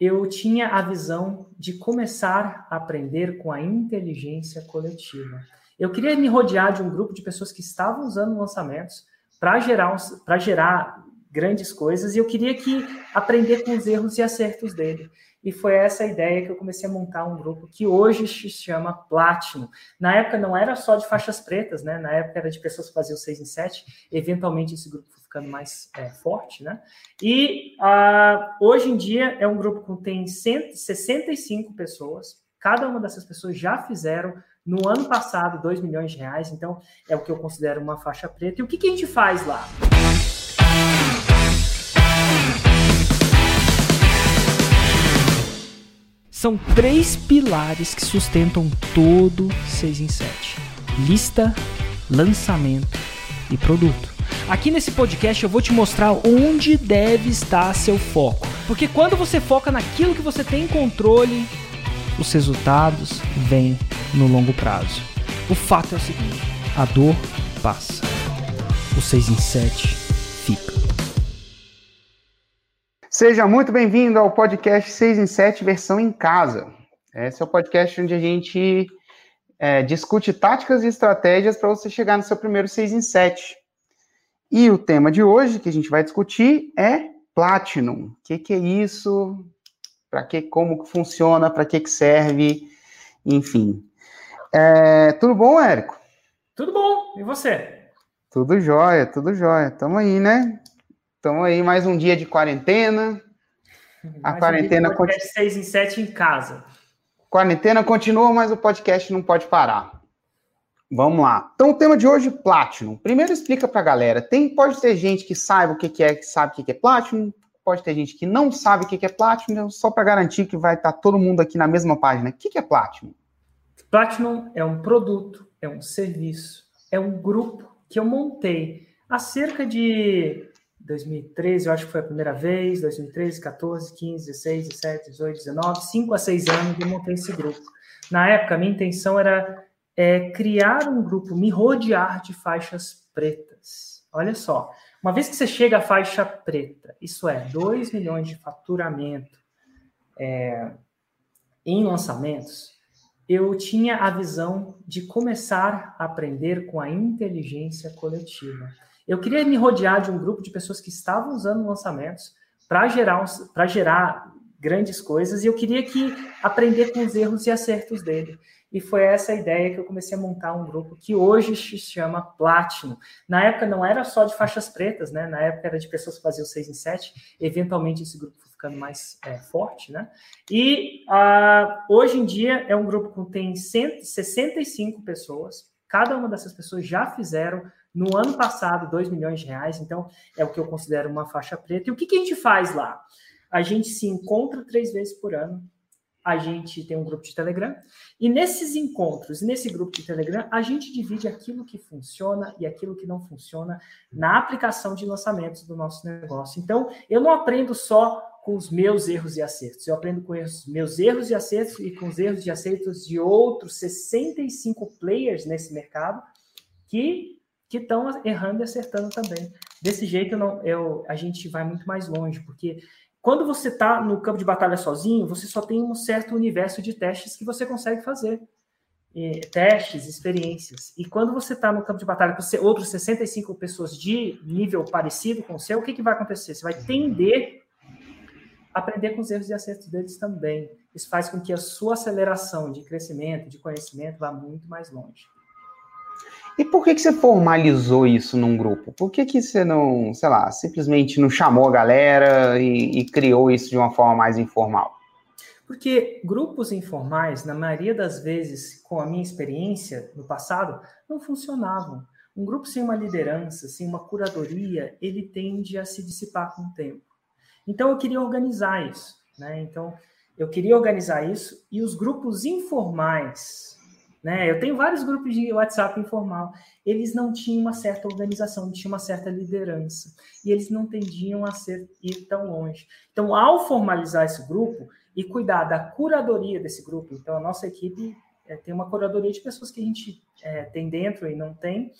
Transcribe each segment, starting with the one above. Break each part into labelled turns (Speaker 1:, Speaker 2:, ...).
Speaker 1: eu tinha a visão de começar a aprender com a inteligência coletiva. Eu queria me rodear de um grupo de pessoas que estavam usando lançamentos para gerar, para gerar grandes coisas e eu queria que aprender com os erros e acertos dele. E foi essa ideia que eu comecei a montar um grupo que hoje se chama Platinum. Na época não era só de faixas pretas, né? Na época era de pessoas que faziam 6 em 7. Eventualmente esse grupo ficando mais é, forte, né? E uh, hoje em dia é um grupo que tem 165 pessoas. Cada uma dessas pessoas já fizeram no ano passado 2 milhões de reais. Então é o que eu considero uma faixa preta. E o que, que a gente faz lá? São três pilares que sustentam todo 6 em 7: lista, lançamento e produto. Aqui nesse podcast eu vou te mostrar onde deve estar seu foco. Porque quando você foca naquilo que você tem controle, os resultados vêm no longo prazo. O fato é o seguinte: a dor passa. O 6 em 7 fica.
Speaker 2: Seja muito bem-vindo ao podcast 6 em 7 versão em casa. Esse é o podcast onde a gente é, discute táticas e estratégias para você chegar no seu primeiro 6 em 7. E o tema de hoje que a gente vai discutir é Platinum. O que, que é isso? Para que, como que funciona? Para que, que serve? Enfim. É, tudo bom, Érico?
Speaker 1: Tudo bom. E você?
Speaker 2: Tudo jóia, tudo jóia. Tamo aí, né? Estamos aí mais um dia de quarentena.
Speaker 1: A mais quarentena um continua. seis em sete em casa.
Speaker 2: Quarentena continua, mas o podcast não pode parar. Vamos lá. Então, o tema de hoje, Platinum. Primeiro explica para a galera. Tem, pode ter gente que saiba o que, é, que sabe o que, é Platinum, pode ter gente que não sabe o que, é Platinum, então, só para garantir que vai estar tá todo mundo aqui na mesma página. O que, que é Platinum?
Speaker 1: Platinum é um produto, é um serviço, é um grupo que eu montei há cerca de 2013, eu acho que foi a primeira vez, 2013, 14, 15, 16, 17, 18, 19, 5 a 6 anos eu montei esse grupo. Na época, a minha intenção era é, criar um grupo, me rodear de faixas pretas. Olha só, uma vez que você chega à faixa preta, isso é, 2 milhões de faturamento é, em lançamentos, eu tinha a visão de começar a aprender com a inteligência coletiva. Eu queria me rodear de um grupo de pessoas que estavam usando lançamentos para gerar, para gerar grandes coisas e eu queria que aprender com os erros e acertos dele. E foi essa ideia que eu comecei a montar um grupo que hoje se chama Platinum. Na época não era só de faixas pretas, né? Na época era de pessoas que faziam 6 em 7. Eventualmente esse grupo foi ficando mais é, forte, né? E uh, hoje em dia é um grupo que tem 165 pessoas. Cada uma dessas pessoas já fizeram no ano passado, 2 milhões de reais, então é o que eu considero uma faixa preta. E o que, que a gente faz lá? A gente se encontra três vezes por ano, a gente tem um grupo de Telegram, e nesses encontros, nesse grupo de Telegram, a gente divide aquilo que funciona e aquilo que não funciona na aplicação de lançamentos do nosso negócio. Então, eu não aprendo só com os meus erros e acertos, eu aprendo com os meus erros e acertos e com os erros e acertos de outros 65 players nesse mercado que que estão errando e acertando também. Desse jeito, eu não, eu, a gente vai muito mais longe, porque quando você está no campo de batalha sozinho, você só tem um certo universo de testes que você consegue fazer. E, testes, experiências. E quando você está no campo de batalha com outros 65 pessoas de nível parecido com o seu, o que, que vai acontecer? Você vai tender a aprender com os erros e acertos deles também. Isso faz com que a sua aceleração de crescimento, de conhecimento, vá muito mais longe.
Speaker 2: E por que, que você formalizou isso num grupo? Por que, que você não, sei lá, simplesmente não chamou a galera e, e criou isso de uma forma mais informal?
Speaker 1: Porque grupos informais, na maioria das vezes, com a minha experiência no passado, não funcionavam. Um grupo sem uma liderança, sem uma curadoria, ele tende a se dissipar com o tempo. Então, eu queria organizar isso. Né? Então, eu queria organizar isso e os grupos informais, né? Eu tenho vários grupos de WhatsApp informal. Eles não tinham uma certa organização, não tinham uma certa liderança. E eles não tendiam a ser, ir tão longe. Então, ao formalizar esse grupo e cuidar da curadoria desse grupo, então a nossa equipe é, tem uma curadoria de pessoas que a gente é, tem dentro e não tem.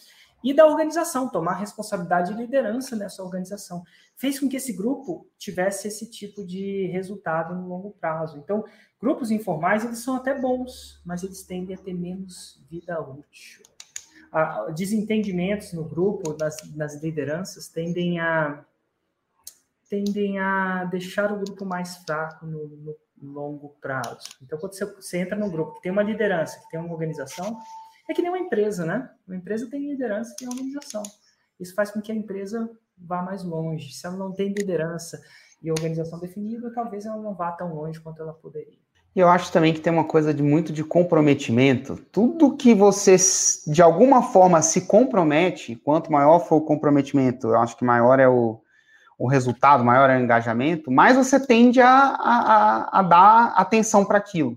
Speaker 1: E da organização, tomar responsabilidade e liderança nessa organização. Fez com que esse grupo tivesse esse tipo de resultado no longo prazo. Então, grupos informais, eles são até bons, mas eles tendem a ter menos vida útil. desentendimentos no grupo, nas, nas lideranças, tendem a tendem a deixar o grupo mais fraco no, no longo prazo. Então, quando você, você entra num grupo que tem uma liderança, que tem uma organização, é que nem uma empresa, né? Uma empresa tem liderança, tem organização. Isso faz com que a empresa vá mais longe. Se ela não tem liderança e organização definida, talvez ela não vá tão longe quanto ela poderia.
Speaker 2: E eu acho também que tem uma coisa de muito de comprometimento. Tudo que você de alguma forma se compromete, quanto maior for o comprometimento, eu acho que maior é o, o resultado, maior é o engajamento, mais você tende a, a, a dar atenção para aquilo.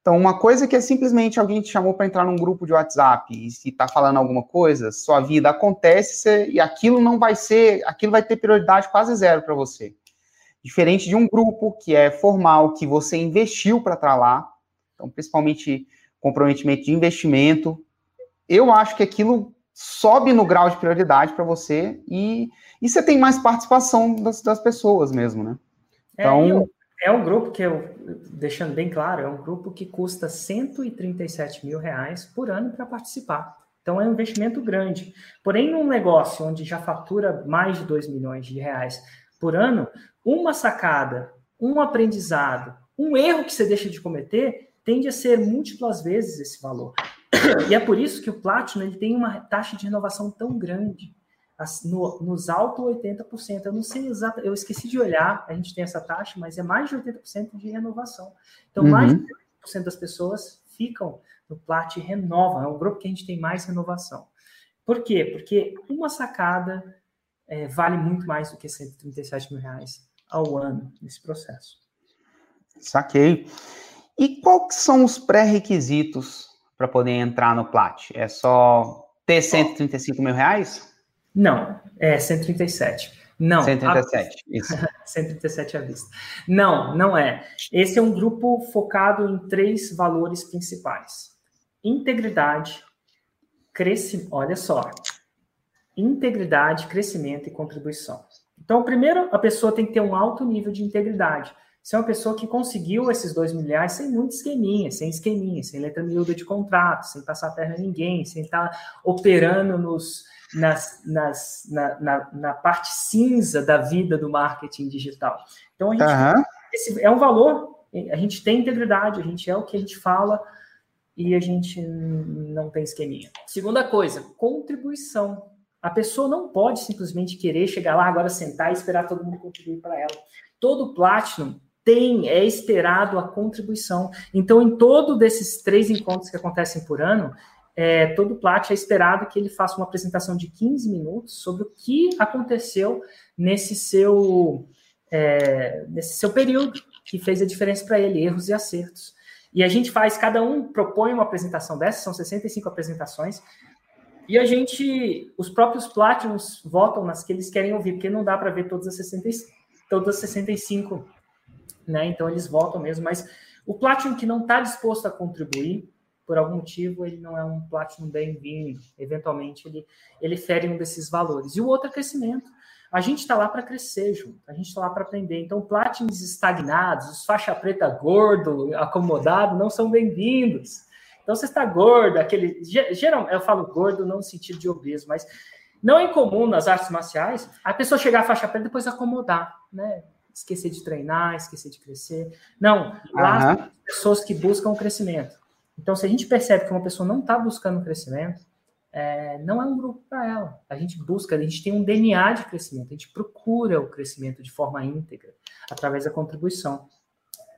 Speaker 2: Então, uma coisa que é simplesmente alguém te chamou para entrar num grupo de WhatsApp e se está falando alguma coisa, sua vida acontece e aquilo não vai ser, aquilo vai ter prioridade quase zero para você. Diferente de um grupo que é formal, que você investiu para estar lá, então, principalmente comprometimento de investimento, eu acho que aquilo sobe no grau de prioridade para você e, e você tem mais participação das, das pessoas mesmo, né?
Speaker 1: É, então. É, é um grupo que eu, deixando bem claro, é um grupo que custa 137 mil reais por ano para participar. Então é um investimento grande. Porém, num negócio onde já fatura mais de 2 milhões de reais por ano, uma sacada, um aprendizado, um erro que você deixa de cometer tende a ser múltiplas vezes esse valor. E é por isso que o Platinum ele tem uma taxa de renovação tão grande no, nos altos 80%. Eu não sei exato, eu esqueci de olhar, a gente tem essa taxa, mas é mais de 80% de renovação. Então, uhum. mais de 80% das pessoas ficam no Plat e renovam. É um grupo que a gente tem mais renovação. Por quê? Porque uma sacada é, vale muito mais do que 137 mil reais ao ano nesse processo.
Speaker 2: Saquei. E quais são os pré-requisitos para poder entrar no Plat? É só ter 135 mil reais?
Speaker 1: Não, é 137. Não.
Speaker 2: 137, a... isso.
Speaker 1: 137 à vista. Não, não é. Esse é um grupo focado em três valores principais: integridade, crescimento. Olha só. Integridade, crescimento e contribuição. Então, primeiro, a pessoa tem que ter um alto nível de integridade. Ser uma pessoa que conseguiu esses dois milhares sem muito esqueminha, sem esqueminha, sem letra miúda de contrato, sem passar a perna a ninguém, sem estar operando nos, nas, nas, na, na, na, parte cinza da vida do marketing digital. Então, a gente, uhum. esse é um valor, a gente tem integridade, a gente é o que a gente fala e a gente não tem esqueminha. Segunda coisa, contribuição. A pessoa não pode simplesmente querer chegar lá agora, sentar e esperar todo mundo contribuir para ela. Todo Platinum tem, é esperado a contribuição. Então, em todo desses três encontros que acontecem por ano, é, todo Plat é esperado que ele faça uma apresentação de 15 minutos sobre o que aconteceu nesse seu, é, nesse seu período, que fez a diferença para ele, erros e acertos. E a gente faz, cada um propõe uma apresentação dessa, são 65 apresentações, e a gente, os próprios Platinums votam nas que eles querem ouvir, porque não dá para ver todas as, 60, todas as 65, né? Então eles votam mesmo, mas o Platinum que não está disposto a contribuir, por algum motivo ele não é um Platinum bem-vindo. Eventualmente ele, ele fere um desses valores. E o outro é crescimento. A gente está lá para crescer junto, a gente está lá para aprender. Então, Platinums estagnados, os faixa preta gordo, acomodado, não são bem-vindos. Então, você está gordo, aquele. Geral, eu falo gordo não no sentido de obeso, mas não é incomum nas artes marciais a pessoa chegar à faixa preta e depois acomodar, né? Esquecer de treinar, esquecer de crescer. Não, lá uhum. pessoas que buscam o crescimento. Então, se a gente percebe que uma pessoa não está buscando crescimento, é, não é um grupo para ela. A gente busca, a gente tem um DNA de crescimento, a gente procura o crescimento de forma íntegra, através da contribuição.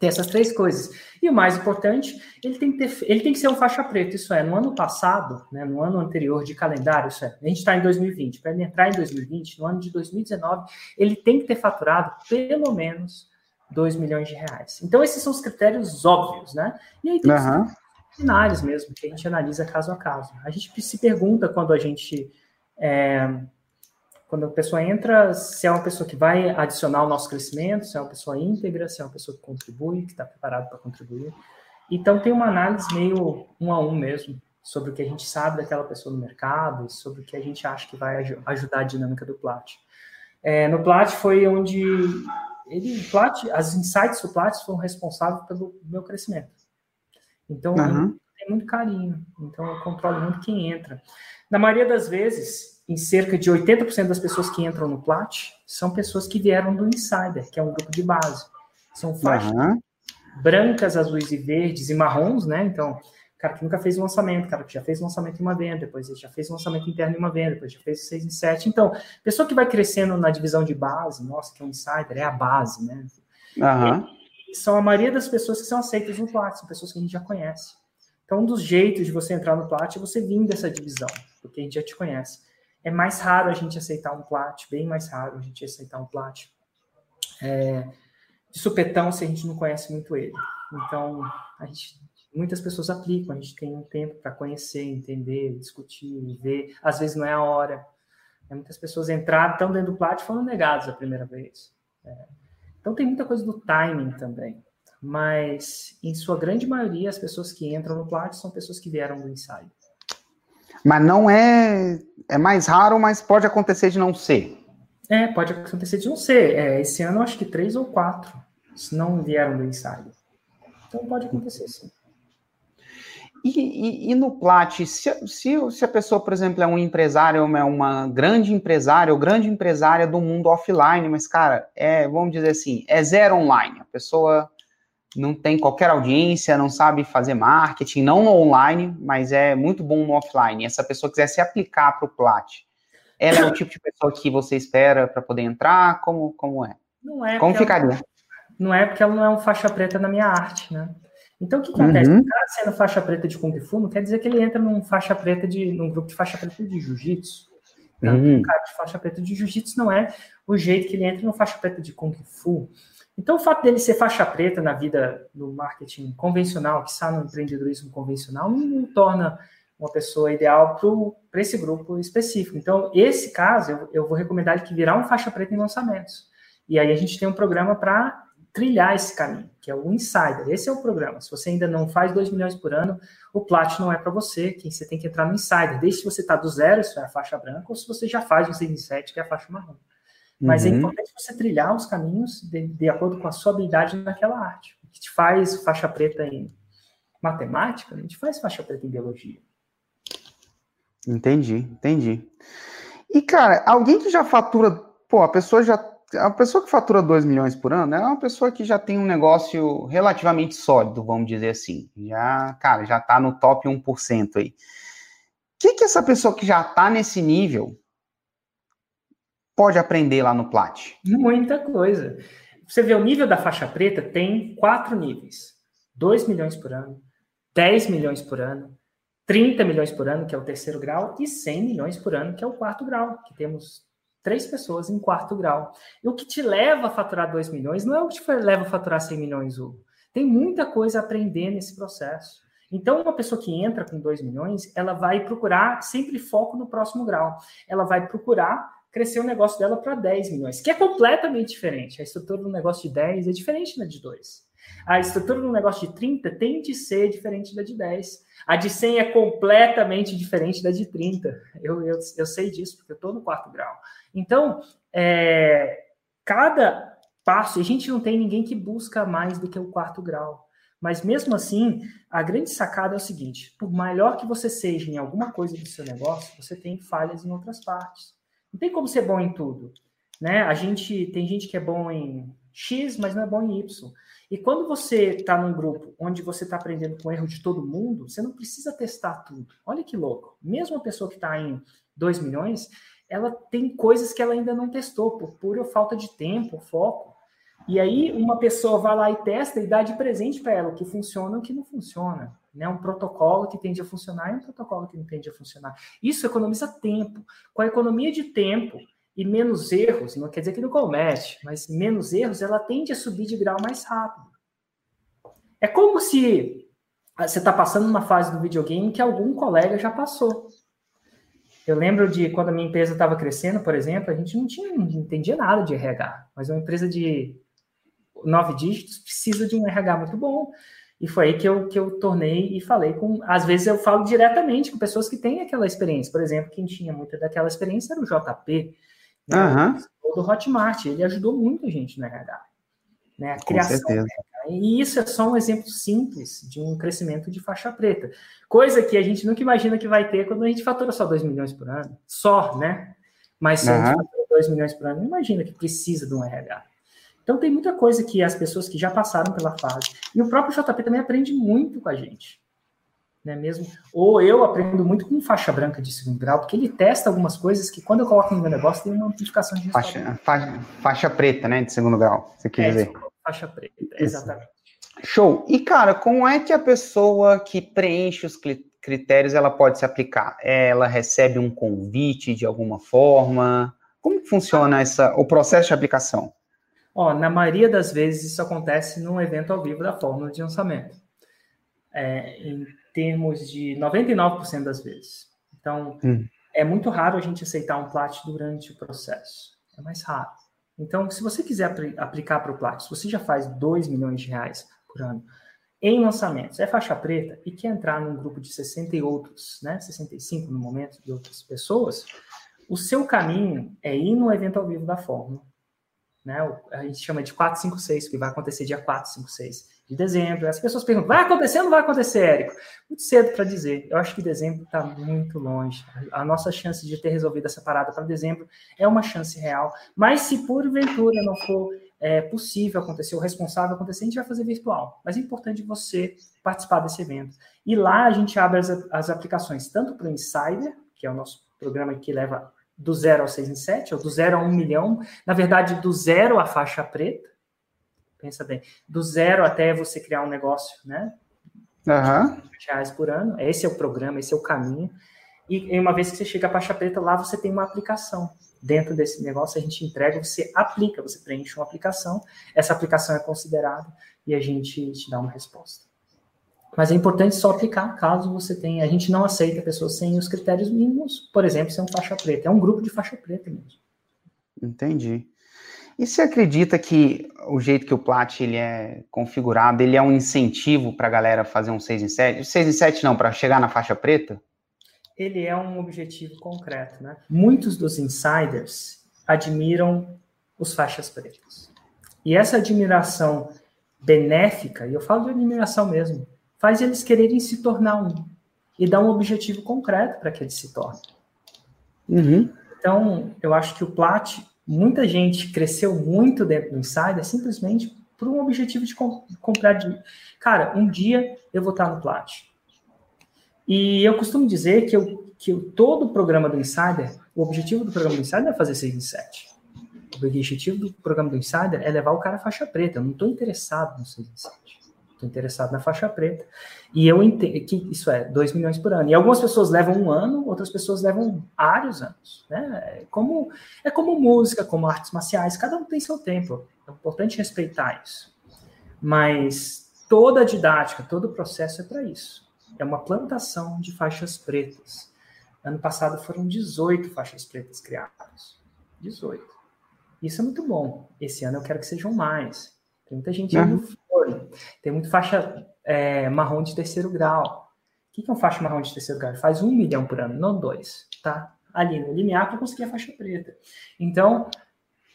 Speaker 1: Tem essas três coisas. E o mais importante, ele tem que, ter, ele tem que ser um faixa preta, isso é, no ano passado, né, no ano anterior de calendário, isso é, a gente está em 2020, para ele entrar em 2020, no ano de 2019, ele tem que ter faturado pelo menos 2 milhões de reais. Então, esses são os critérios óbvios, né? E aí tem uhum cenários mesmo, que a gente analisa caso a caso. A gente se pergunta quando a gente. É, quando a pessoa entra, se é uma pessoa que vai adicionar o nosso crescimento, se é uma pessoa íntegra, se é uma pessoa que contribui, que está preparado para contribuir. Então tem uma análise meio um a um mesmo, sobre o que a gente sabe daquela pessoa no mercado, sobre o que a gente acha que vai ajudar a dinâmica do Plat. É, no Plat foi onde ele, Plat, as insights do Plat foram responsáveis pelo meu crescimento. Então, uhum. tem muito carinho. Então, eu controlo muito quem entra. Na maioria das vezes, em cerca de 80% das pessoas que entram no Plat são pessoas que vieram do Insider, que é um grupo de base. São faixas uhum. brancas, azuis e verdes e marrons, né? Então, cara que nunca fez um lançamento, cara que já fez um lançamento em uma venda, depois já fez um lançamento interno em uma venda, depois já fez seis em sete. Então, pessoa que vai crescendo na divisão de base, nossa, que é um insider, é a base, né? Uhum. são a maioria das pessoas que são aceitas no Plat, são pessoas que a gente já conhece. Então, um dos jeitos de você entrar no Plat é você vir dessa divisão, porque a gente já te conhece. É mais raro a gente aceitar um Plat, bem mais raro a gente aceitar um Plat. É, de supetão se a gente não conhece muito ele. Então, a gente, muitas pessoas aplicam, a gente tem um tempo para conhecer, entender, discutir, ver. Às vezes não é a hora. É, muitas pessoas entraram, estão dentro do plat e foram negados a primeira vez. É. Então, tem muita coisa do timing também. Mas, em sua grande maioria, as pessoas que entram no plat são pessoas que vieram do ensaio.
Speaker 2: Mas não é. É mais raro, mas pode acontecer de não ser.
Speaker 1: É, pode acontecer de não ser. É, esse ano, acho que três ou quatro se não vieram do ensaio. Então, pode acontecer sim.
Speaker 2: E, e, e, no Plat, se, se, se, a pessoa, por exemplo, é um empresário, é uma grande empresária ou grande empresária do mundo offline, mas, cara, é, vamos dizer assim, é zero online. A pessoa não tem qualquer audiência, não sabe fazer marketing, não no online, mas é muito bom no offline. E essa pessoa quiser se aplicar para o Plat, ela é o tipo de pessoa que você espera para poder entrar? Como, como é?
Speaker 1: Não é.
Speaker 2: Como ficaria? Ela,
Speaker 1: não é porque ela não é um faixa preta na minha arte, né? Então, o que acontece? Uhum. O cara sendo faixa preta de Kung Fu não quer dizer que ele entra num faixa preta de, num grupo de faixa preta de Jiu-Jitsu. Né? Uhum. Um cara de faixa preta de Jiu-Jitsu não é o jeito que ele entra no faixa preta de Kung Fu. Então, o fato dele ser faixa preta na vida no marketing convencional, que está no empreendedorismo convencional, não, torna uma pessoa ideal para esse grupo específico. Então, esse caso, eu, eu vou recomendar que virar um faixa preta em lançamentos. E aí a gente tem um programa para trilhar esse caminho, que é o Insider. Esse é o programa. Se você ainda não faz 2 milhões por ano, o Plat não é para você, que você tem que entrar no Insider. Desde se você está do zero, isso é a faixa branca, ou se você já faz um 6 em 7, que é a faixa marrom. Mas é uhum. é importante você trilhar os caminhos de, de acordo com a sua habilidade naquela arte. O que te faz faixa preta em matemática, a gente faz faixa preta em biologia.
Speaker 2: Entendi, entendi. E, cara, alguém que já fatura, pô, a pessoa já. A pessoa que fatura 2 milhões por ano é uma pessoa que já tem um negócio relativamente sólido, vamos dizer assim. Já, cara, já tá no top 1% aí. O que, que essa pessoa que já tá nesse nível pode aprender lá no Plat?
Speaker 1: Muita coisa. Você vê o nível da faixa preta tem quatro níveis: 2 milhões por ano, 10 milhões por ano, 30 milhões por ano, que é o terceiro grau, e 100 milhões por ano, que é o quarto grau, que temos três pessoas em quarto grau. E o que te leva a faturar 2 milhões não é o que te leva a faturar 100 milhões, Hugo. Tem muita coisa a aprender nesse processo. Então, uma pessoa que entra com 2 milhões, ela vai procurar sempre foco no próximo grau. Ela vai procurar crescer o negócio dela para 10 milhões, que é completamente diferente. A estrutura do negócio de 10 é diferente da de 2. A estrutura do negócio de 30 tem de ser diferente da de 10. A de 100 é completamente diferente da de 30. Eu, eu, eu sei disso, porque eu estou no quarto grau. Então, é, cada passo, a gente não tem ninguém que busca mais do que o quarto grau. Mas mesmo assim, a grande sacada é o seguinte: por melhor que você seja em alguma coisa do seu negócio, você tem falhas em outras partes. Não tem como ser bom em tudo. Né? A gente tem gente que é bom em X, mas não é bom em Y. E quando você está num grupo onde você está aprendendo com o erro de todo mundo, você não precisa testar tudo. Olha que louco. Mesmo a pessoa que está em 2 milhões, ela tem coisas que ela ainda não testou, por pura falta de tempo, foco. E aí uma pessoa vai lá e testa e dá de presente para ela o que funciona e o que não funciona. Né? Um protocolo que tende a funcionar e um protocolo que não tende a funcionar. Isso economiza tempo. Com a economia de tempo, e menos erros, não quer dizer que não comete, mas menos erros, ela tende a subir de grau mais rápido. É como se você está passando uma fase do videogame que algum colega já passou. Eu lembro de quando a minha empresa estava crescendo, por exemplo, a gente não, tinha, não entendia nada de RH, mas uma empresa de nove dígitos precisa de um RH muito bom. E foi aí que eu, que eu tornei e falei com. Às vezes eu falo diretamente com pessoas que têm aquela experiência. Por exemplo, quem tinha muita daquela experiência era o JP, né, uhum. do Hotmart. Ele ajudou muito a gente no RH. Né, a com criação. Certeza. E isso é só um exemplo simples de um crescimento de faixa preta. Coisa que a gente nunca imagina que vai ter quando a gente fatura só 2 milhões por ano. Só, né? Mas se uhum. a gente fatura 2 milhões por ano, imagina que precisa de um RH. Então tem muita coisa que as pessoas que já passaram pela fase. E o próprio JP também aprende muito com a gente. Né, mesmo, ou eu aprendo muito com faixa branca de segundo grau, porque ele testa algumas coisas que quando eu coloco no meu negócio tem uma amplificação de
Speaker 2: faixa, faixa, faixa, preta, né, de segundo grau, você quer é, dizer.
Speaker 1: Faixa preta, exatamente.
Speaker 2: Show. E cara, como é que a pessoa que preenche os critérios ela pode se aplicar? Ela recebe um convite de alguma forma? Como funciona essa, o processo de aplicação?
Speaker 1: Ó, na maioria das vezes isso acontece num evento ao vivo da fórmula de lançamento. É, em termos de 99% das vezes. Então, hum. é muito raro a gente aceitar um plat durante o processo. É mais raro. Então, se você quiser apl aplicar para o plat, se você já faz 2 milhões de reais por ano em lançamentos, é faixa preta e quer entrar num grupo de 60 e outros, né, 65 no momento de outras pessoas, o seu caminho é ir no evento ao vivo da fórmula né? A gente chama de 456, que vai acontecer dia 4, 5, 6 de dezembro. As pessoas perguntam: vai acontecer ou não vai acontecer, Érico? Muito cedo para dizer. Eu acho que dezembro está muito longe. A nossa chance de ter resolvido essa parada para dezembro é uma chance real. Mas se porventura não for é, possível acontecer, o responsável acontecer, a gente vai fazer virtual. Mas é importante você participar desse evento. E lá a gente abre as, as aplicações, tanto para o Insider, que é o nosso programa que leva do zero ao 6 em 7, ou do zero a 1 milhão, na verdade, do zero à faixa preta, pensa bem, do zero até você criar um negócio, né?
Speaker 2: Uhum.
Speaker 1: reais por ano, esse é o programa, esse é o caminho. E uma vez que você chega à faixa preta, lá você tem uma aplicação. Dentro desse negócio, a gente entrega, você aplica, você preenche uma aplicação, essa aplicação é considerada e a gente te dá uma resposta. Mas é importante só aplicar caso você tenha. A gente não aceita pessoas sem os critérios mínimos, por exemplo, ser um faixa preta. É um grupo de faixa preta mesmo.
Speaker 2: Entendi. E você acredita que o jeito que o Plat ele é configurado, ele é um incentivo para a galera fazer um 6 em 7? 6 em 7 não, para chegar na faixa preta?
Speaker 1: Ele é um objetivo concreto, né? Muitos dos insiders admiram os faixas pretas. E essa admiração benéfica, e eu falo de admiração mesmo, faz eles quererem se tornar um e dar um objetivo concreto para que eles se tornem. Uhum. Então, eu acho que o Plat, muita gente cresceu muito dentro do Insider simplesmente por um objetivo de comp comprar. De... Cara, um dia eu vou estar no Plat. E eu costumo dizer que, eu, que eu, todo o programa do Insider, o objetivo do programa do Insider é fazer 6 em 7. O objetivo do programa do Insider é levar o cara à faixa preta. Eu não estou interessado no 6 em 7 estou interessado na faixa preta. E eu entendo que isso é 2 milhões por ano. E algumas pessoas levam um ano, outras pessoas levam vários anos. Né? É, como, é como música, como artes marciais, cada um tem seu tempo. É importante respeitar isso. Mas toda a didática, todo o processo é para isso. É uma plantação de faixas pretas. Ano passado foram 18 faixas pretas criadas. 18. Isso é muito bom. Esse ano eu quero que sejam mais. Tem muita gente uhum. Tem muito faixa é, marrom de terceiro grau. O que, é um faixa marrom de terceiro grau? Faz um milhão por ano, não dois, tá? Ali no limiar para conseguir a faixa preta. Então,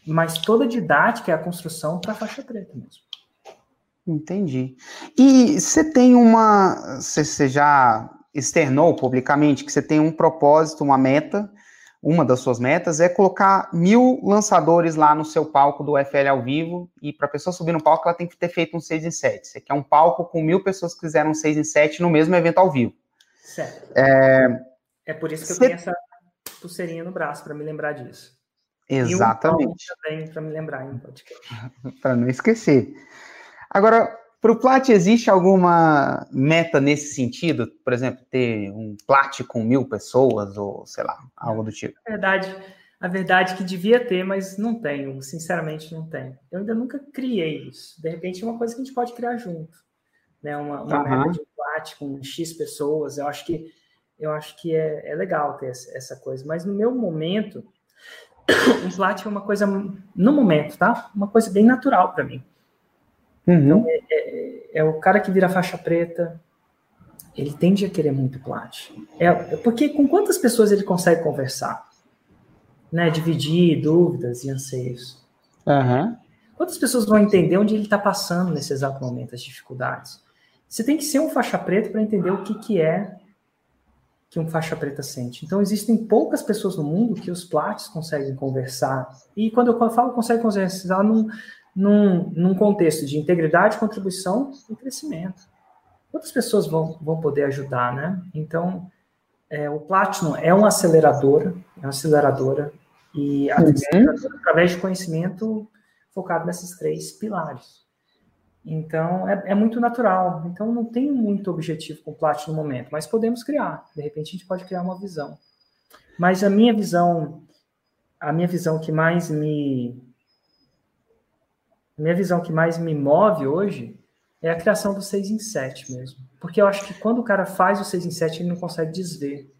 Speaker 1: mas toda didática é a construção para a faixa preta mesmo.
Speaker 2: Entendi. E você tem uma. Você já externou publicamente que você tem um propósito, uma meta uma das suas metas é colocar mil lançadores lá no seu palco do FL ao vivo. E para a pessoa subir no palco, ela tem que ter feito um 6 em 7. Você quer um palco com mil pessoas que fizeram um 6 em 7 no mesmo evento ao vivo.
Speaker 1: Certo. É, é por isso que eu tenho essa pulseirinha no braço, para me lembrar disso.
Speaker 2: Exatamente.
Speaker 1: E um também para me lembrar em podcast.
Speaker 2: para não esquecer. Agora, para o Plat, existe alguma meta nesse sentido? Por exemplo, ter um Plat com mil pessoas, ou sei lá, algo do tipo?
Speaker 1: A verdade, a verdade é que devia ter, mas não tenho, sinceramente não tenho. Eu ainda nunca criei isso. De repente é uma coisa que a gente pode criar junto. Né? Uma, uma uhum. meta de um Plat com X pessoas. Eu acho que, eu acho que é, é legal ter essa coisa. Mas no meu momento, um Plat é uma coisa, no momento, tá? Uma coisa bem natural para mim. Uhum. Então, é, é, é o cara que vira faixa preta, ele tende a querer muito plat. É, porque com quantas pessoas ele consegue conversar? Né? Dividir dúvidas e anseios.
Speaker 2: Uhum.
Speaker 1: Quantas pessoas vão entender onde ele está passando nesse exato momento, as dificuldades? Você tem que ser um faixa preta para entender o que, que é que um faixa preta sente. Então, existem poucas pessoas no mundo que os plats conseguem conversar. E quando eu falo consegue conversar num, num, num contexto de integridade, contribuição e crescimento. Quantas pessoas vão, vão poder ajudar, né? Então, é, o Platinum é uma aceleradora, é uma aceleradora, e a uhum. através de conhecimento focado nesses três pilares. Então, é, é, muito natural. Então, não tem muito objetivo com Platinum no momento, mas podemos criar. De repente, a gente pode criar uma visão. Mas a minha visão, a minha visão que mais me... A minha visão que mais me move hoje é a criação do 6 em 7 mesmo. Porque eu acho que quando o cara faz o 6 em 7, ele não consegue desver.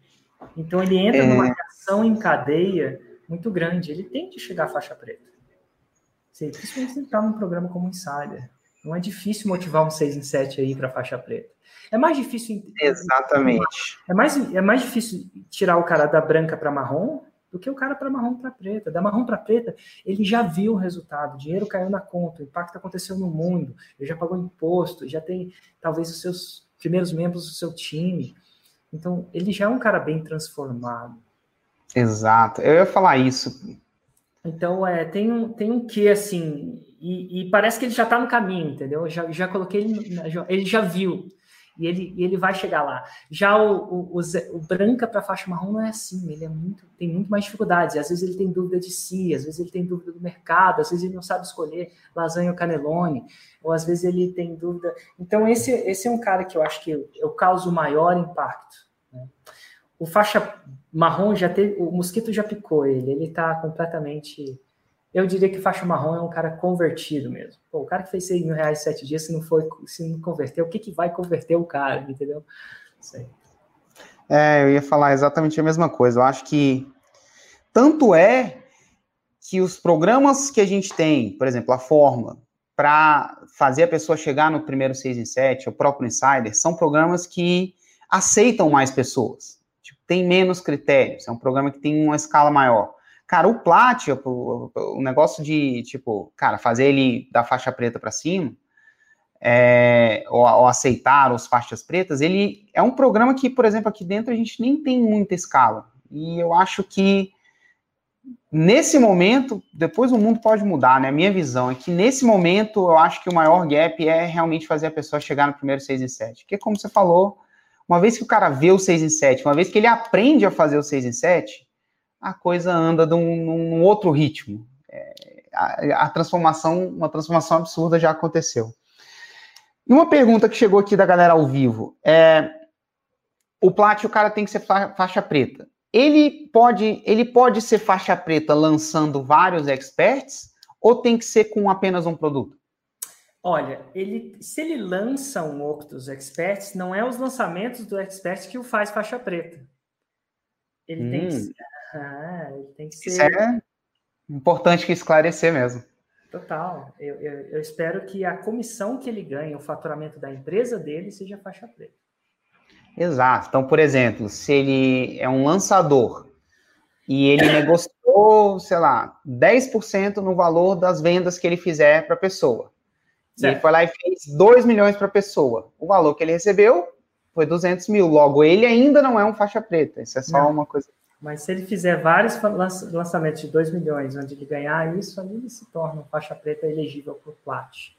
Speaker 1: Então, ele entra é... numa reação em cadeia muito grande. Ele tem que chegar à faixa preta. Principalmente se entrar num programa como Insider. Não é difícil motivar um 6 em 7 aí para faixa preta. É mais difícil.
Speaker 2: Exatamente.
Speaker 1: É mais, é mais difícil tirar o cara da branca para marrom do que o cara para marrom para preta. Da marrom para preta, ele já viu o resultado, o dinheiro caiu na conta, o impacto aconteceu no mundo, ele já pagou imposto, já tem talvez os seus primeiros membros do seu time. Então, ele já é um cara bem transformado.
Speaker 2: Exato. Eu ia falar isso.
Speaker 1: Então, é, tem um, tem um que, assim, e, e, parece que ele já está no caminho, entendeu? Eu já, já coloquei ele, ele já viu, e ele, e ele vai chegar lá. Já o, o, o, o branca para faixa marrom não é assim, ele é muito, tem muito mais dificuldades. Às vezes ele tem dúvida de si, às vezes ele tem dúvida do mercado, às vezes ele não sabe escolher lasanha ou canelone, ou às vezes ele tem dúvida. Então, esse, esse é um cara que eu acho que eu, eu causo maior impacto. Né? O faixa marrom já teve, o mosquito já picou ele, ele está completamente eu diria que faixa marrom é um cara convertido mesmo. Pô, o cara que fez 6 mil reais em 7 dias, se não foi, se não converter, o que, que vai converter o cara, entendeu? Sei.
Speaker 2: É, eu ia falar exatamente a mesma coisa. Eu acho que tanto é que os programas que a gente tem, por exemplo, a Fórmula, para fazer a pessoa chegar no primeiro 6 em 7, o próprio Insider, são programas que aceitam mais pessoas. Tipo, tem menos critérios, é um programa que tem uma escala maior. Cara, o plat, o, o negócio de, tipo, cara, fazer ele da faixa preta para cima, é, ou, ou, aceitar os faixas pretas, ele é um programa que, por exemplo, aqui dentro a gente nem tem muita escala. E eu acho que nesse momento, depois o mundo pode mudar, né? A minha visão é que nesse momento eu acho que o maior gap é realmente fazer a pessoa chegar no primeiro 6 em 7. Porque, como você falou, uma vez que o cara vê o 6 em 7, uma vez que ele aprende a fazer o 6 em 7, a coisa anda num, num outro ritmo. É, a, a, transformação, uma transformação absurda já aconteceu. E uma pergunta que chegou aqui da galera ao vivo é: o plat o cara tem que ser fa faixa preta. Ele pode, ele pode ser faixa preta lançando vários experts ou tem que ser com apenas um produto?
Speaker 1: Olha, ele, se ele lança um Octus Experts, não é os lançamentos do Experts que o faz faixa preta. Ele hum. tem que. Ah, tem que ser.
Speaker 2: Isso é importante que esclarecer mesmo.
Speaker 1: Total. Eu, eu, eu, espero que a comissão que ele ganha, o faturamento da empresa dele, seja faixa preta.
Speaker 2: Exato. Então, por exemplo, se ele é um lançador e ele negociou, sei lá, 10% no valor das vendas que ele fizer para a pessoa. E ele foi lá e fez 2 milhões para a pessoa. O valor que ele recebeu foi 200 mil. Logo, ele ainda não é um faixa preta. Isso é só não. uma coisa
Speaker 1: mas se ele fizer vários lançamentos de 2 milhões, onde ele ganhar isso, ali ele se torna um faixa preta elegível por Plat.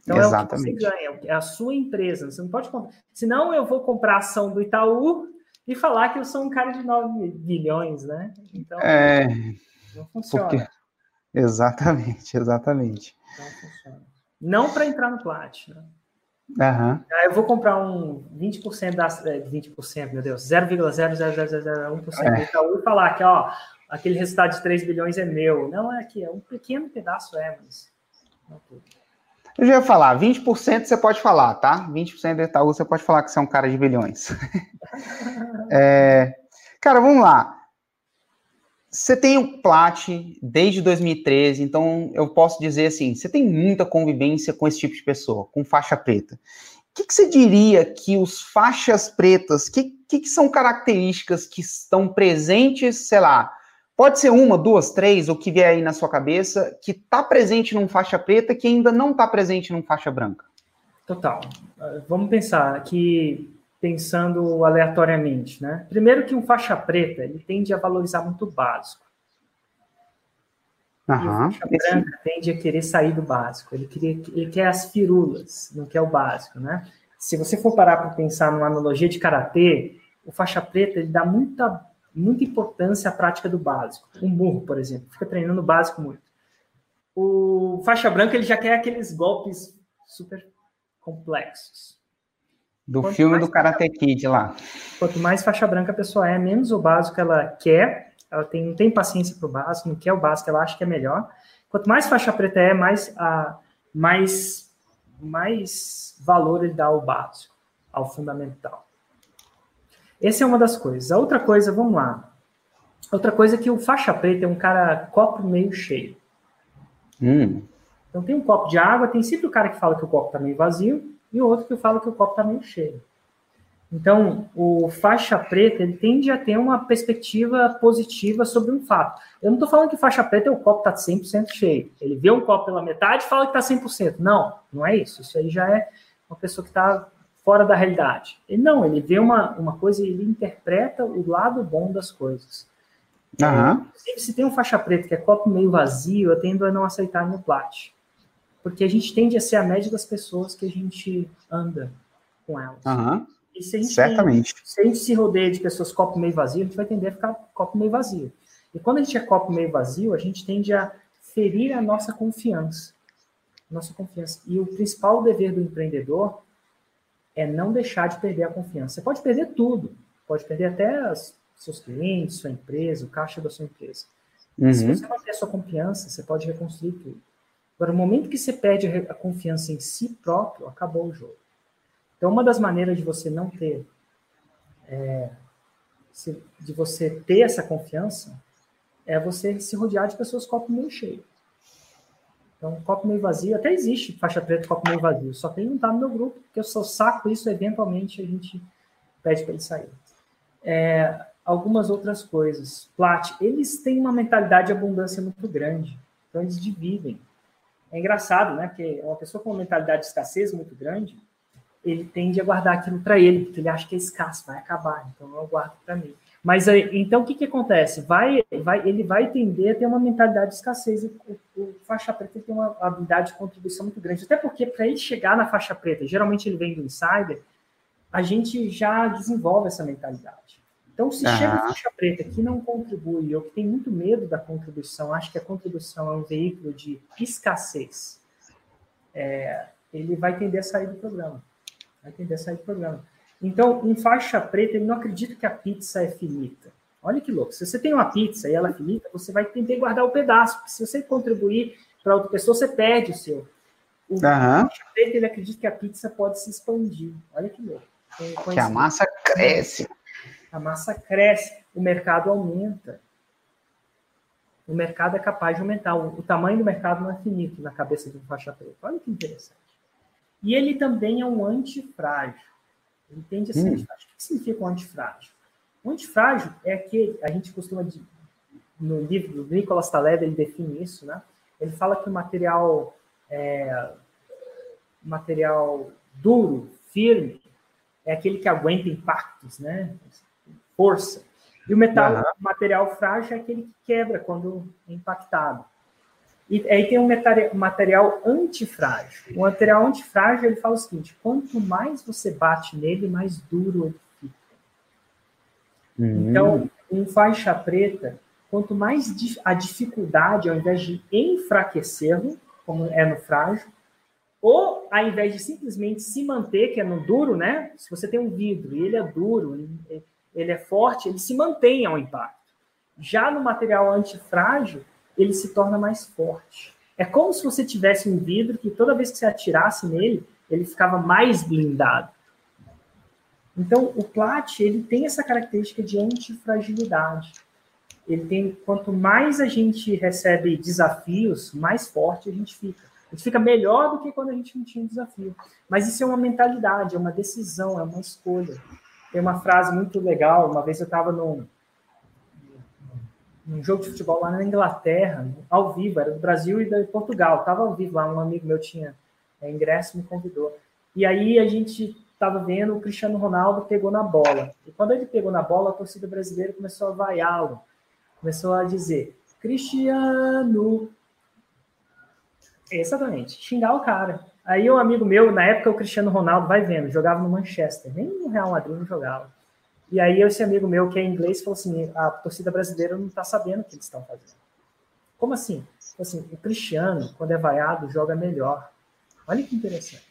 Speaker 1: Então Exatamente. é o que você ganha, é a sua empresa. Você não pode comprar. Senão eu vou comprar a ação do Itaú e falar que eu sou um cara de 9 bilhões, né? Então
Speaker 2: é... não funciona. Porque... Exatamente, exatamente.
Speaker 1: Não funciona. Não para entrar no Plat, né?
Speaker 2: Uhum.
Speaker 1: Aí eu vou comprar um 20% da 20%, é, meu Deus, 0,00001% é. do Itaú e falar que, ó, aquele resultado de 3 bilhões é meu. Não é aqui, é um pequeno pedaço, é, mas.
Speaker 2: Eu já ia falar, 20% você pode falar, tá? 20% do Itaú você pode falar que você é um cara de bilhões. é, cara, vamos lá. Você tem o Plat desde 2013, então eu posso dizer assim, você tem muita convivência com esse tipo de pessoa, com faixa preta. O que, você diria que os faixas pretas, que, que, que são características que estão presentes, sei lá, pode ser uma, duas, três, o que vier aí na sua cabeça, que está presente num faixa preta que ainda não está presente num faixa branca?
Speaker 1: Total. Vamos pensar que pensando aleatoriamente, né? Primeiro que um faixa preta, ele tende a valorizar muito o básico. Uhum. E o faixa branca tende a querer sair do básico. Ele, queria, ele quer as firulas, não quer o básico, né? Se você for parar para pensar numa analogia de karatê, o faixa preta ele dá muita, muita importância à prática do básico. Um burro, por exemplo, fica treinando o básico muito. O faixa branca ele já quer aqueles golpes super complexos.
Speaker 2: Do quanto filme do Karate Kid lá.
Speaker 1: Quanto mais faixa branca a pessoa é, menos o básico ela quer, ela tem, não tem paciência para o básico, não quer o básico, ela acha que é melhor. Quanto mais faixa preta é, mais, a, mais, mais valor ele dá ao básico, ao fundamental. Essa é uma das coisas. A outra coisa, vamos lá. Outra coisa é que o faixa preta é um cara copo meio cheio.
Speaker 2: Hum.
Speaker 1: Então tem um copo de água, tem sempre o cara que fala que o copo está meio vazio, e o outro que fala que o copo está meio cheio. Então, o faixa preta ele tende a ter uma perspectiva positiva sobre um fato. Eu não estou falando que faixa preta é o copo está 100% cheio. Ele vê um copo pela metade e fala que está 100%. Não, não é isso. Isso aí já é uma pessoa que está fora da realidade. Ele não, ele vê uma, uma coisa e ele interpreta o lado bom das coisas.
Speaker 2: Uhum.
Speaker 1: Se tem um faixa preta que é copo meio vazio, eu tendo a não aceitar no plat porque a gente tende a ser a média das pessoas que a gente anda com elas.
Speaker 2: Uhum. E se a gente Certamente.
Speaker 1: Tem, se a gente se rodeia de pessoas copo meio vazio, a gente vai tender a ficar copo meio vazio. E quando a gente é copo meio vazio, a gente tende a ferir a nossa confiança. Nossa confiança. E o principal dever do empreendedor é não deixar de perder a confiança. Você pode perder tudo. Pode perder até os seus clientes, sua empresa, o caixa da sua empresa. Uhum. Se você manter a sua confiança, você pode reconstruir tudo. Agora, no momento que você perde a confiança em si próprio, acabou o jogo. Então, uma das maneiras de você não ter, é, de você ter essa confiança, é você se rodear de pessoas copo meio cheio. Então, copo meio vazio, até existe faixa preta copo meio vazio, só que ele não está no meu grupo, porque eu só saco isso, eventualmente a gente pede para ele sair. É, algumas outras coisas. Plat, eles têm uma mentalidade de abundância muito grande, então eles dividem. É engraçado, né? Porque uma pessoa com uma mentalidade de escassez muito grande, ele tende a guardar aquilo para ele, porque ele acha que é escasso, vai acabar, então eu guardo para mim. Mas então o que, que acontece? Vai, vai, ele vai tender a ter uma mentalidade de escassez. O, o faixa preta tem uma habilidade de contribuição muito grande, até porque para ele chegar na faixa preta, geralmente ele vem do insider, a gente já desenvolve essa mentalidade. Então, se uhum. chega faixa preta que não contribui, ou que tem muito medo da contribuição, acha que a contribuição é um veículo de escassez, é, ele vai tender a sair do programa. Vai tender a sair do programa. Então, em faixa preta, ele não acredita que a pizza é finita. Olha que louco. Se você tem uma pizza e ela é finita, você vai tentar guardar o pedaço. Porque se você contribuir para outra pessoa, você perde o seu. O uhum. faixa preta, ele acredita que a pizza pode se expandir. Olha que louco.
Speaker 2: Que a massa cresce
Speaker 1: a massa cresce, o mercado aumenta. O mercado é capaz de aumentar. O, o tamanho do mercado não é finito na cabeça de um faixa preta. Olha que interessante. E ele também é um antifrágil. Ele tende a ser hum. antifrágil. O que significa um antifrágil? O antifrágil é que a gente costuma, no livro do Nicolas Taleb, ele define isso, né? Ele fala que o material, é, material duro, firme, é aquele que aguenta impactos, né? Força. E o metal, uhum. material frágil, é aquele que quebra quando é impactado. E aí tem um material antifrágil. O material antifrágil, ele fala o seguinte, quanto mais você bate nele, mais duro ele fica. Uhum. Então, um faixa preta, quanto mais a dificuldade, ao invés de enfraquecê-lo, como é no frágil, ou ao invés de simplesmente se manter, que é no duro, né? Se você tem um vidro e ele é duro, ele, ele é forte, ele se mantém ao impacto. Já no material antifrágil, ele se torna mais forte. É como se você tivesse um vidro que toda vez que você atirasse nele, ele ficava mais blindado. Então, o plat, ele tem essa característica de antifragilidade. ele tem quanto mais a gente recebe desafios, mais forte a gente fica. A gente fica melhor do que quando a gente não tinha um desafio. Mas isso é uma mentalidade, é uma decisão, é uma escolha. Tem uma frase muito legal. Uma vez eu estava num, num jogo de futebol lá na Inglaterra, ao vivo, era do Brasil e de Portugal. Estava ao vivo lá, um amigo meu tinha é, ingresso, me convidou. E aí a gente estava vendo o Cristiano Ronaldo pegou na bola. E quando ele pegou na bola, a torcida brasileira começou a vaiá-lo. Começou a dizer, Cristiano. Exatamente, xingar o cara. Aí um amigo meu, na época o Cristiano Ronaldo, vai vendo, jogava no Manchester, nem no Real Madrid não jogava. E aí esse amigo meu, que é inglês, falou assim, a torcida brasileira não está sabendo o que eles estão fazendo. Como assim? assim? O Cristiano, quando é vaiado, joga melhor. Olha que interessante.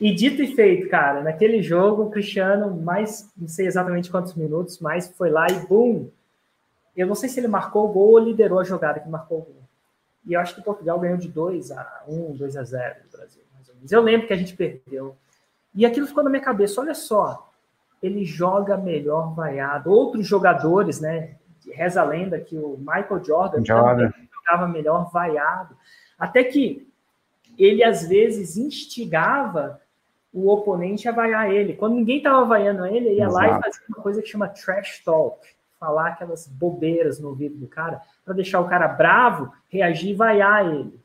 Speaker 1: E dito e feito, cara, naquele jogo, o Cristiano, mais, não sei exatamente quantos minutos, mas foi lá e bum! Eu não sei se ele marcou o gol ou liderou a jogada que marcou o gol. E eu acho que Portugal ganhou de 2 a 1, 2 a 0 do Brasil, mais ou menos. Eu lembro que a gente perdeu. E aquilo ficou na minha cabeça, olha só, ele joga melhor vaiado. Outros jogadores, né? Reza a lenda que o Michael Jordan,
Speaker 2: Jordan.
Speaker 1: jogava melhor vaiado. Até que ele às vezes instigava o oponente a vaiar ele. Quando ninguém estava vaiando ele, ele ia Exato. lá e fazia uma coisa que chama trash talk, falar aquelas bobeiras no ouvido do cara, para deixar o cara bravo, reagir e vaiar ele,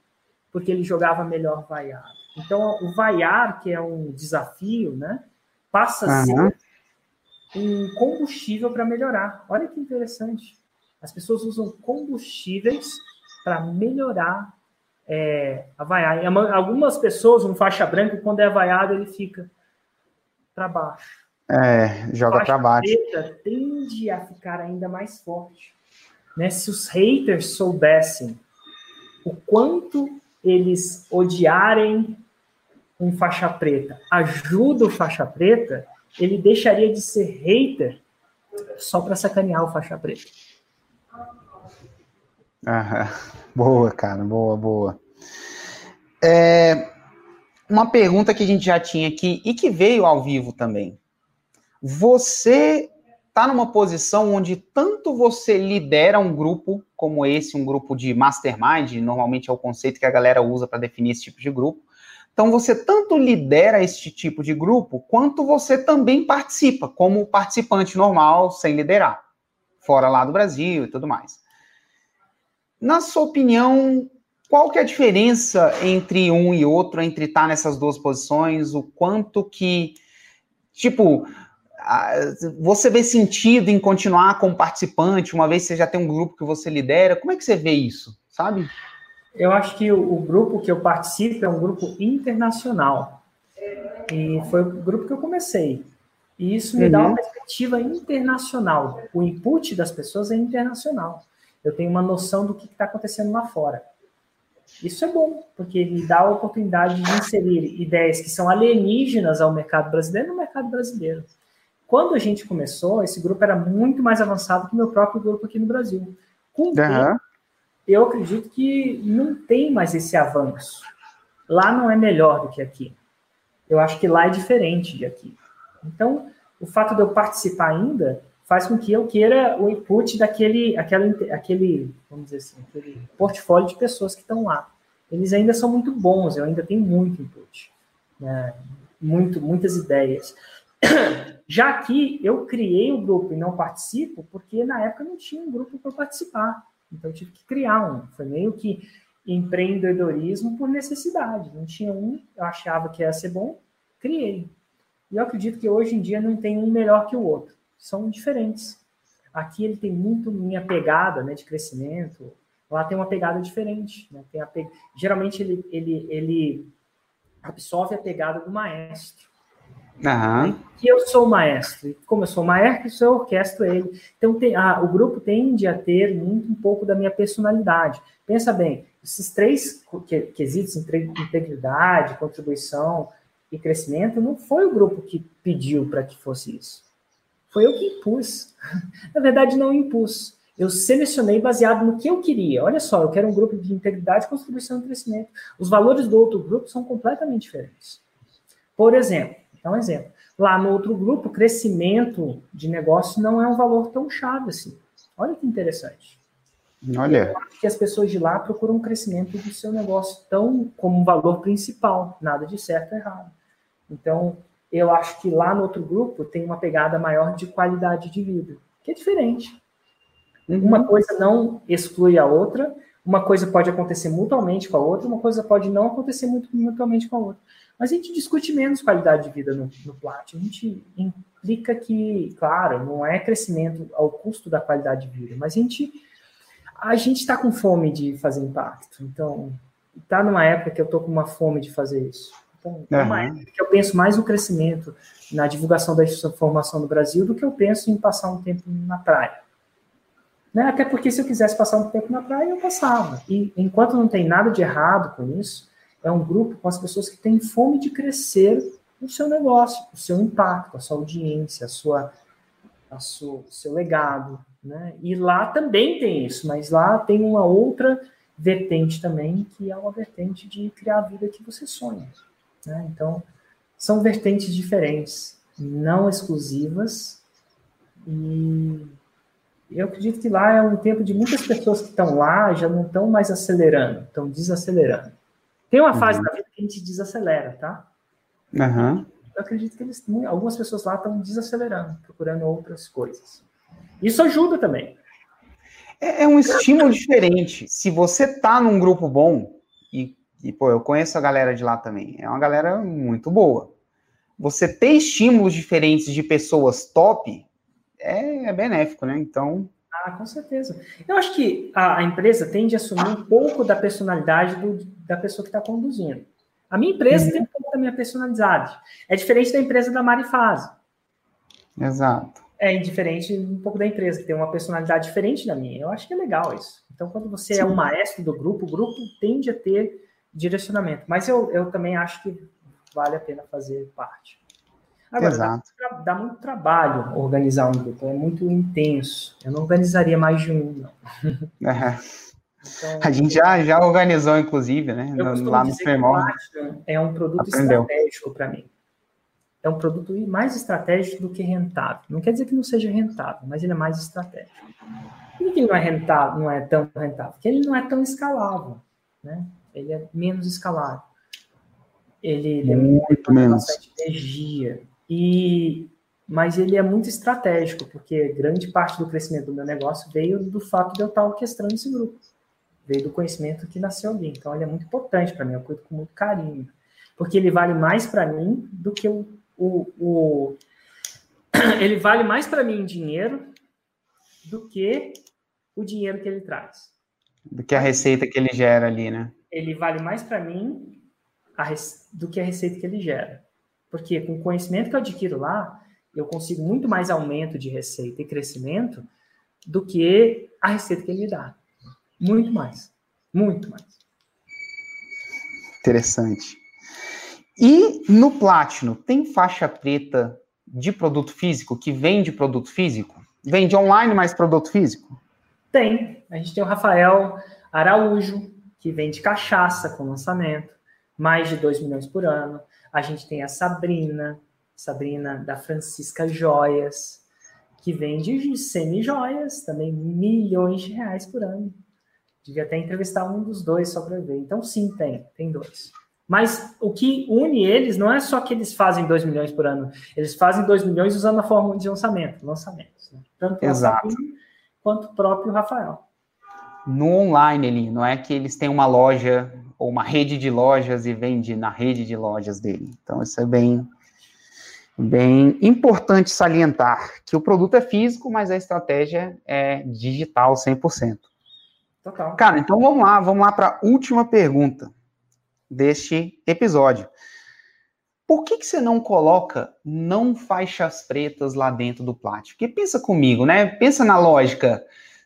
Speaker 1: porque ele jogava melhor vaiado. Então, o vaiar, que é um desafio, né, passa a ser um combustível para melhorar. Olha que interessante. As pessoas usam combustíveis para melhorar é, a vaiar. Algumas pessoas, um faixa branca, quando é vaiado, ele fica para baixo.
Speaker 2: É, joga para baixo.
Speaker 1: Preta tende a ficar ainda mais forte. Né? Se os haters soubessem o quanto eles odiarem um faixa preta ajuda o faixa preta, ele deixaria de ser hater só para sacanear o faixa preta.
Speaker 2: Aham. Boa, cara, boa, boa. É, uma pergunta que a gente já tinha aqui e que veio ao vivo também. Você está numa posição onde tanto você lidera um grupo como esse, um grupo de mastermind, normalmente é o conceito que a galera usa para definir esse tipo de grupo, então você tanto lidera este tipo de grupo, quanto você também participa, como participante normal, sem liderar, fora lá do Brasil e tudo mais. Na sua opinião, qual que é a diferença entre um e outro, entre estar nessas duas posições, o quanto que, tipo, você vê sentido em continuar como participante, uma vez que você já tem um grupo que você lidera, como é que você vê isso, sabe?
Speaker 1: Eu acho que o, o, grupo que eu participo é um grupo internacional. E foi o grupo que eu comecei. E isso me uhum. dá uma perspectiva internacional. O input das pessoas é internacional. Eu tenho uma noção do que está acontecendo lá fora. Isso é bom, porque me dá a oportunidade de inserir ideias que são alienígenas ao mercado brasileiro no mercado brasileiro. Quando a gente começou, esse grupo era muito mais avançado que o meu próprio grupo aqui no Brasil. Com o uhum. tempo, eu acredito que não tem mais esse avanço. Lá não é melhor do que aqui. Eu acho que lá é diferente de aqui. Então, o fato de eu participar ainda faz com que eu queira o input daquele, aquela, aquele, vamos dizer assim, aquele portfólio de pessoas que estão lá. Eles ainda são muito bons, eu ainda tenho muito input, né? muito, muitas ideias. Já aqui, eu criei o grupo e não participo, porque na época não tinha um grupo para participar. Então eu tive que criar um. Foi meio que empreendedorismo por necessidade. Não tinha um, eu achava que ia ser bom, criei. E eu acredito que hoje em dia não tem um melhor que o outro. São diferentes. Aqui ele tem muito minha pegada né, de crescimento. Lá tem uma pegada diferente. Né? Tem a pe... Geralmente ele, ele, ele absorve a pegada do maestro.
Speaker 2: Uhum.
Speaker 1: Que eu sou maestro. Como eu sou maestro, eu orquestro ele. Então, tem, ah, o grupo tende a ter muito um pouco da minha personalidade. Pensa bem, esses três quesitos, integridade, contribuição e crescimento, não foi o grupo que pediu para que fosse isso. Foi eu que impus. Na verdade, não impus. Eu selecionei baseado no que eu queria. Olha só, eu quero um grupo de integridade, contribuição e crescimento. Os valores do outro grupo são completamente diferentes. Por exemplo, é um exemplo. Lá no outro grupo, crescimento de negócio não é um valor tão chave assim. Olha que interessante.
Speaker 2: Olha.
Speaker 1: que as pessoas de lá procuram um crescimento do seu negócio tão como um valor principal, nada de certo ou errado. Então, eu acho que lá no outro grupo tem uma pegada maior de qualidade de vida, que é diferente. Uhum. Uma coisa não exclui a outra, uma coisa pode acontecer mutuamente com a outra, uma coisa pode não acontecer muito mutuamente com a outra. Mas a gente discute menos qualidade de vida no, no Plat. A gente implica que, claro, não é crescimento ao custo da qualidade de vida, mas a gente a gente está com fome de fazer impacto. Então, está numa época que eu estou com uma fome de fazer isso. Então, é uma época que eu penso mais no crescimento, na divulgação da informação no Brasil, do que eu penso em passar um tempo na praia. Né? Até porque se eu quisesse passar um tempo na praia, eu passava. E enquanto não tem nada de errado com isso, é um grupo com as pessoas que têm fome de crescer o seu negócio, o seu impacto, a sua audiência, a sua, a sua, o seu legado, né? E lá também tem isso, mas lá tem uma outra vertente também, que é uma vertente de criar a vida que você sonha. Né? Então, são vertentes diferentes, não exclusivas, e eu acredito que lá é um tempo de muitas pessoas que estão lá já não estão mais acelerando, estão desacelerando. Tem uma fase uhum. da vida que a gente desacelera, tá?
Speaker 2: Uhum.
Speaker 1: Eu acredito que eles, algumas pessoas lá estão desacelerando, procurando outras coisas. Isso ajuda também.
Speaker 2: É, é um estímulo diferente. Se você tá num grupo bom, e, e, pô, eu conheço a galera de lá também, é uma galera muito boa. Você ter estímulos diferentes de pessoas top é, é benéfico, né? Então.
Speaker 1: Ah, com certeza. Eu acho que a, a empresa tende a assumir um pouco da personalidade do, da pessoa que está conduzindo. A minha empresa uhum. tem um pouco da minha personalidade. É diferente da empresa da Marifase.
Speaker 2: Exato
Speaker 1: é indiferente um pouco da empresa, que tem uma personalidade diferente da minha. Eu acho que é legal isso. Então, quando você Sim. é um maestro do grupo, o grupo tende a ter direcionamento. Mas eu, eu também acho que vale a pena fazer parte. Agora, Exato. Dá, dá muito trabalho organizar um grupo, é muito intenso. Eu não organizaria mais de um, não.
Speaker 2: É. Então, a gente já, já organizou, inclusive, né?
Speaker 1: lá no Fremont. É um produto Aprendeu. estratégico para mim é um produto mais estratégico do que rentável. Não quer dizer que não seja rentável, mas ele é mais estratégico. Por que ele não é rentável, não é tão rentável? Porque ele não é tão escalável, né? Ele é menos escalável. Ele, ele
Speaker 2: muito é menos
Speaker 1: energia e mas ele é muito estratégico porque grande parte do crescimento do meu negócio veio do fato de eu estar orquestrando esse grupo, veio do conhecimento que nasceu ali. Então ele é muito importante para mim, eu cuido com muito carinho, porque ele vale mais para mim do que o o, o ele vale mais para mim em dinheiro do que o dinheiro que ele traz.
Speaker 2: Do que a receita que ele gera ali, né?
Speaker 1: Ele vale mais para mim a, do que a receita que ele gera. Porque com o conhecimento que eu adquiro lá, eu consigo muito mais aumento de receita e crescimento do que a receita que ele me dá. Muito mais. Muito mais.
Speaker 2: Interessante. E no Platinum, tem faixa preta de produto físico, que vende produto físico? Vende online mais produto físico?
Speaker 1: Tem. A gente tem o Rafael Araújo, que vende cachaça com lançamento, mais de 2 milhões por ano. A gente tem a Sabrina, Sabrina da Francisca Joias, que vende semi-joias, também milhões de reais por ano. Devia até entrevistar um dos dois só para ver. Então, sim, tem, tem dois. Mas o que une eles não é só que eles fazem 2 milhões por ano, eles fazem 2 milhões usando a fórmula de lançamento, lançamentos. Né?
Speaker 2: Tanto Exato.
Speaker 1: quanto o próprio Rafael.
Speaker 2: No online ali, não é que eles têm uma loja ou uma rede de lojas e vende na rede de lojas dele. Então, isso é bem, bem importante salientar que o produto é físico, mas a estratégia é digital 100%. Total. Cara, então vamos lá, vamos lá para a última pergunta deste episódio. Por que, que você não coloca não faixas pretas lá dentro do plástico? Porque pensa comigo, né? Pensa na lógica.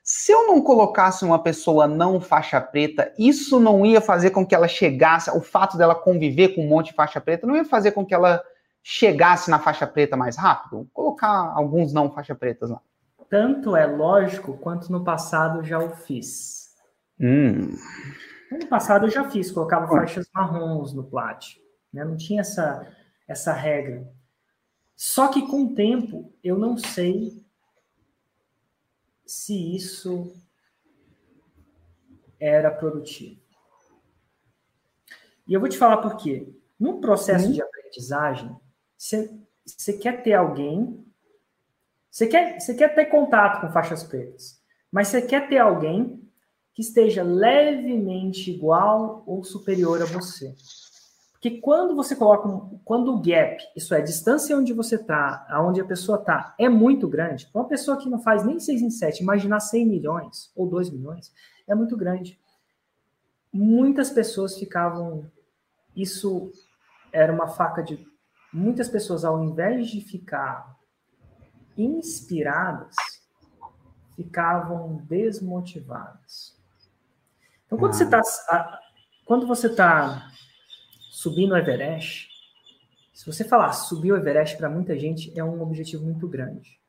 Speaker 2: Se eu não colocasse uma pessoa não faixa preta, isso não ia fazer com que ela chegasse, o fato dela conviver com um monte de faixa preta, não ia fazer com que ela chegasse na faixa preta mais rápido? Vou colocar alguns não faixa pretas lá.
Speaker 1: Tanto é lógico quanto no passado já o fiz.
Speaker 2: Hum.
Speaker 1: Ano passado eu já fiz, colocava faixas marrons no plat. Né? Não tinha essa, essa regra. Só que com o tempo eu não sei se isso era produtivo. E eu vou te falar por quê. Num processo uhum. de aprendizagem, você quer ter alguém, você quer, você quer ter contato com faixas pretas, mas você quer ter alguém que esteja levemente igual ou superior a você. Porque quando você coloca, um, quando o gap, isso é, a distância onde você está, aonde a pessoa está, é muito grande, uma pessoa que não faz nem 6 em 7, imaginar 100 milhões ou 2 milhões, é muito grande. Muitas pessoas ficavam, isso era uma faca de, muitas pessoas ao invés de ficar inspiradas, ficavam desmotivadas. Então, quando ah. você está quando você está subir no Everest, se você falar subir o Everest para muita gente é um objetivo muito grande.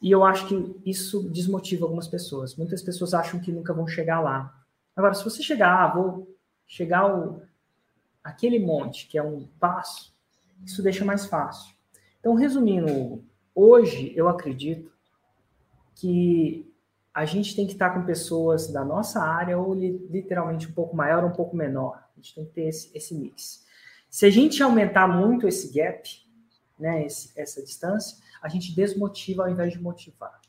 Speaker 1: E eu acho que isso desmotiva algumas pessoas. Muitas pessoas acham que nunca vão chegar lá. Agora, se você chegar, ah, vou chegar ao aquele monte que é um passo, isso deixa mais fácil. Então, resumindo, hoje eu acredito que a gente tem que estar com pessoas da nossa área ou literalmente um pouco maior um pouco menor. A gente tem que ter esse, esse mix. Se a gente aumentar muito esse gap, né, esse, essa distância, a gente desmotiva ao invés de motivar.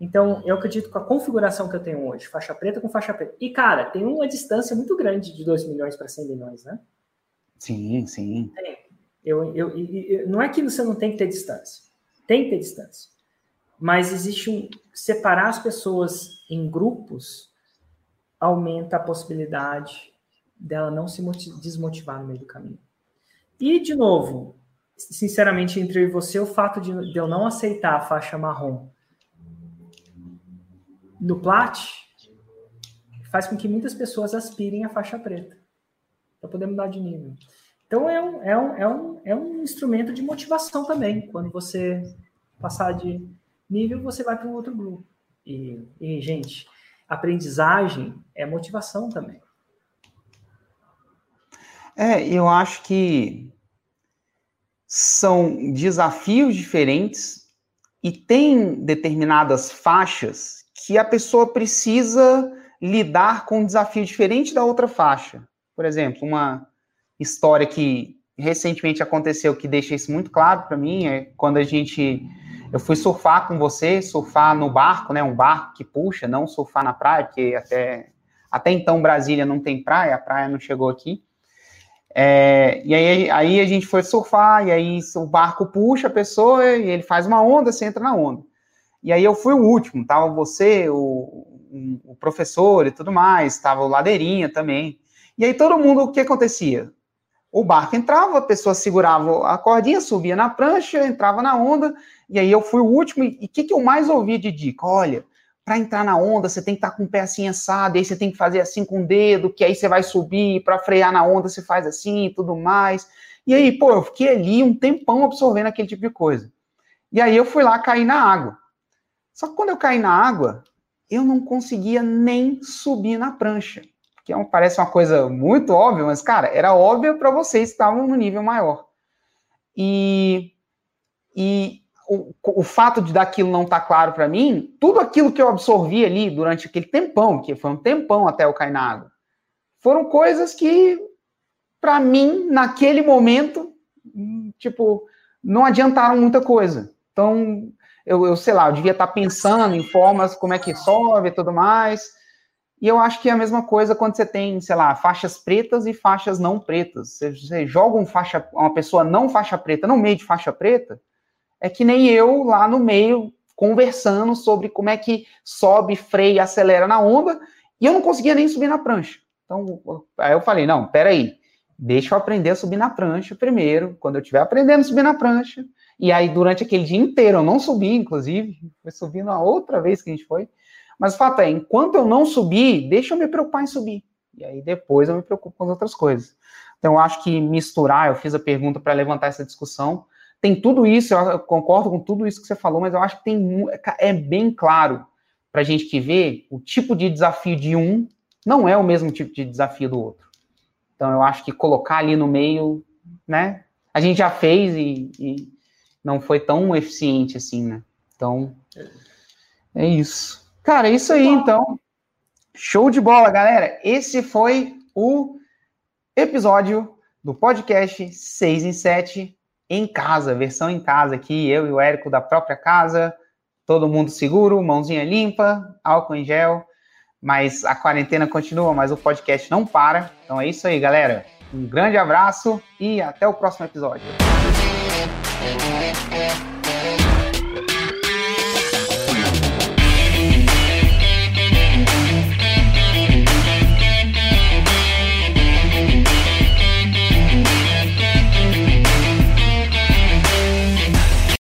Speaker 1: Então, eu acredito que a configuração que eu tenho hoje, faixa preta com faixa preta. E, cara, tem uma distância muito grande de 2 milhões para 100 milhões, né?
Speaker 2: Sim, sim.
Speaker 1: Eu, eu, eu, não é que você não tem que ter distância. Tem que ter distância. Mas existe um. Separar as pessoas em grupos aumenta a possibilidade dela não se desmotivar no meio do caminho. E, de novo, sinceramente, entre você, o fato de, eu não aceitar a faixa marrom no plat faz com que muitas pessoas aspirem a faixa preta para poder mudar de nível. Então, é um, é, um, é, um, é um instrumento de motivação também. Quando você passar de nível, você vai para um outro grupo. E, e, gente, aprendizagem é motivação também.
Speaker 2: É, eu acho que são desafios diferentes e tem determinadas faixas que a pessoa precisa lidar com um desafio diferente da outra faixa. Por exemplo, uma história que recentemente aconteceu que deixa isso muito claro para mim é quando a gente eu fui surfar com você, surfar no barco, né, um barco que puxa, não surfar na praia, porque até até então Brasília não tem praia, a praia não chegou aqui. É, e aí, aí a gente foi surfar, e aí o barco puxa a pessoa e ele faz uma onda, você entra na onda. E aí eu fui o último, tava você, o, o professor e tudo mais, tava o Ladeirinha também. E aí todo mundo, o que acontecia? O barco entrava, a pessoa segurava a cordinha, subia na prancha, entrava na onda, e aí eu fui o último. E o que, que eu mais ouvi de dica? Olha, para entrar na onda, você tem que estar tá com o pé assim assado, aí você tem que fazer assim com o dedo, que aí você vai subir, para frear na onda você faz assim e tudo mais. E aí, pô, eu fiquei ali um tempão absorvendo aquele tipo de coisa. E aí eu fui lá cair na água. Só que quando eu caí na água, eu não conseguia nem subir na prancha. Que é um, parece uma coisa muito óbvia, mas, cara, era óbvio para vocês que estavam no nível maior. E, e o, o fato de daquilo não estar tá claro para mim, tudo aquilo que eu absorvi ali durante aquele tempão, que foi um tempão até eu cair na água, foram coisas que, para mim, naquele momento, tipo, não adiantaram muita coisa. Então, eu, eu sei lá, eu devia estar tá pensando em formas, como é que sobe e tudo mais. E eu acho que é a mesma coisa quando você tem, sei lá, faixas pretas e faixas não pretas. Você, você joga um faixa, uma pessoa não faixa preta no meio de faixa preta, é que nem eu lá no meio conversando sobre como é que sobe, freia, acelera na onda, e eu não conseguia nem subir na prancha. Então, aí eu falei, não, peraí, deixa eu aprender a subir na prancha primeiro, quando eu estiver aprendendo a subir na prancha, e aí durante aquele dia inteiro eu não subi, inclusive, foi subindo a outra vez que a gente foi, mas o fato é, enquanto eu não subir, deixa eu me preocupar em subir, e aí depois eu me preocupo com as outras coisas. Então, eu acho que misturar, eu fiz a pergunta para levantar essa discussão, tem tudo isso, eu concordo com tudo isso que você falou, mas eu acho que tem é bem claro para a gente que vê o tipo de desafio de um não é o mesmo tipo de desafio do outro. Então eu acho que colocar ali no meio, né? A gente já fez e, e não foi tão eficiente assim, né? Então, é isso. Cara, é isso aí, então. Show de bola, galera. Esse foi o episódio do podcast 6 em 7 em casa, versão em casa aqui, eu e o Érico da própria casa, todo mundo seguro, mãozinha limpa, álcool em gel, mas a quarentena continua, mas o podcast não para. Então é isso aí, galera. Um grande abraço e até o próximo episódio.